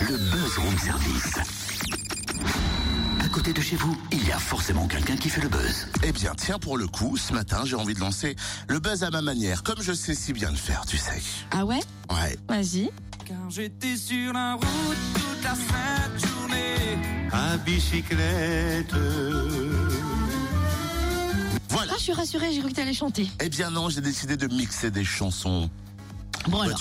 le buzz room service. À côté de chez vous, il y a forcément quelqu'un qui fait le buzz. Eh bien, tiens, pour le coup, ce matin, j'ai envie de lancer le buzz à ma manière, comme je sais si bien le faire, tu sais. Ah ouais Ouais. Vas-y. Car j'étais sur la route toute la sainte journée. à bicyclette. Voilà. Ah, je suis rassurée, j'ai cru que t'allais chanter. Eh bien non, j'ai décidé de mixer des chansons Bon alors,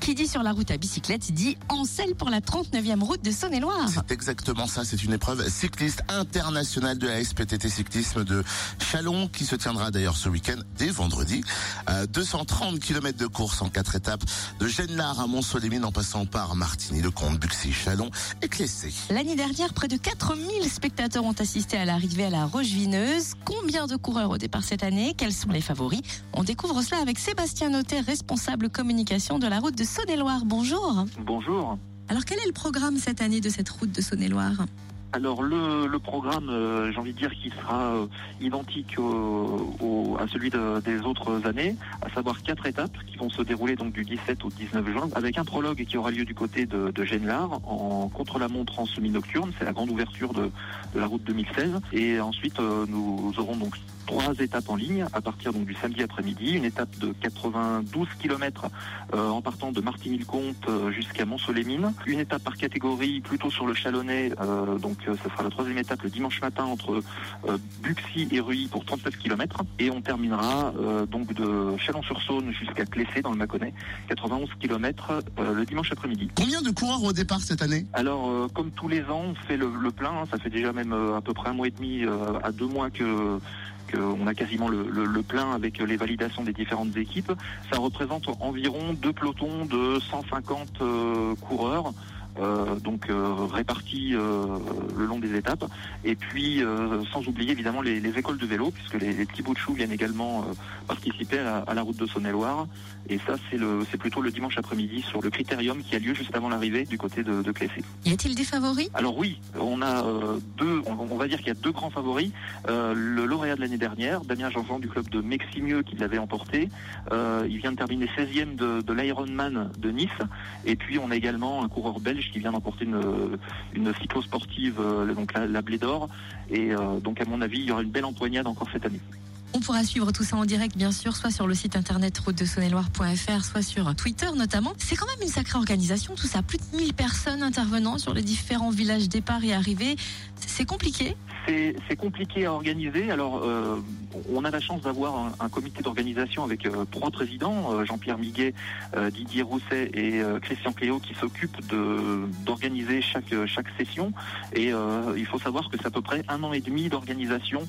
qui dit sur la route à bicyclette dit en selle pour la 39e route de Saône-et-Loire. C'est exactement ça, c'est une épreuve cycliste internationale de la SPTT cyclisme de Chalon qui se tiendra d'ailleurs ce week-end dès vendredi. Euh, 230 km de course en quatre étapes de Genlard à Mont-Solémine en passant par Martigny, Le Comte, Buxy, Chalon et Clessé. L'année dernière, près de 4000 spectateurs ont assisté à l'arrivée à la Roche-Vineuse. Combien de coureurs au départ cette année? Quels sont les favoris? On découvre cela avec Sébastien Notet, responsable communication de la route de Saône-et-Loire. Bonjour. Bonjour. Alors quel est le programme cette année de cette route de Saône-et-Loire? Alors le, le programme, euh, j'ai envie de dire qu'il sera euh, identique au- à celui de- des autres années, à savoir quatre étapes qui vont se dérouler donc du 17 au 19 juin, avec un prologue qui aura lieu du côté de, de en contre-la-montre en semi-nocturne, c'est la grande ouverture de, la route 2016, et ensuite euh, nous aurons donc trois étapes en ligne à partir donc du samedi après-midi, une étape de 92 km en partant de Martigny-le-Comte euh, jusqu'à Mont-Solémine, une étape par catégorie plutôt sur le Chalonnais, euh, donc euh, ce sera la troisième étape le dimanche matin entre euh, Buxy et Ruy pour 39 km et on terminera euh, donc de Chalon-sur-Saône jusqu'à Clessé dans le Mâconnais, 91 km euh, le dimanche après-midi. Combien de coureurs au départ cette année? Alors, comme tous les ans, on fait le, le plein. hein. ça fait déjà même à peu près un mois et demi à deux mois que qu'on a quasiment le, le- le plein avec les validations des différentes équipes. Ça représente environ deux pelotons de 150 euh, coureurs. Euh, donc euh, répartis euh, le long des étapes et puis sans oublier évidemment les, les écoles de vélo puisque les, les petits bouts de chou viennent également participer à la, à la route de Saône-et-Loire et ça c'est le c'est plutôt le dimanche après-midi sur le critérium qui a lieu juste avant l'arrivée du côté de, de Clessé. Y a-t-il des favoris? Alors oui, on a deux, on, on va dire qu'il y a deux grands favoris. Le lauréat de l'année dernière, Damien Jean-Jean du club de Meximieux qui l'avait emporté. Il vient de terminer 16e de, de l'Ironman de Nice. Et puis on a également un coureur belge qui vient d'emporter une, cyclo-sportive, euh, donc la, la Blé d'Or. Et euh, donc à mon avis, il y aura une belle empoignade encore cette année. On pourra suivre tout ça en direct, bien sûr, soit sur le site internet route de Saône-et-Loire.fr, soit sur Twitter notamment. C'est quand même une sacrée organisation, tout ça. Plus de 1000 personnes intervenant sur les différents villages départ et arrivée. C'est compliqué. C'est compliqué à organiser. Alors, euh, on a la chance d'avoir un, comité d'organisation avec euh, trois présidents, euh, Jean-Pierre Miguet, Didier Rousset et Christian Cléo, qui s'occupent d'organiser chaque, session. Et il faut savoir que c'est à peu près un an et demi d'organisation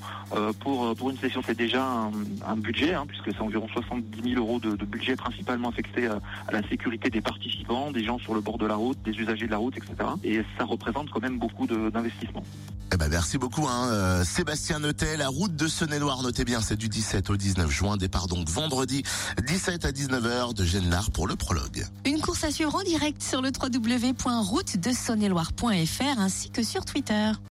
pour, pour une session. C'est déjà un, un budget, hein, puisque c'est environ 70 000 euros de, de budget principalement affecté à, à la sécurité des participants, des gens sur le bord de la route, des usagers de la route, etc. Et ça représente quand même beaucoup de- d'investissement. Eh ben merci beaucoup hein, euh, Sébastien Notet, la route de Saône-et-Loire, notez bien, c'est du 17 au 19 juin, départ donc vendredi 17 à 19h de Genlard pour le prologue. Une course à suivre en direct sur le www.routedesaône-et-loire.fr ainsi que sur Twitter.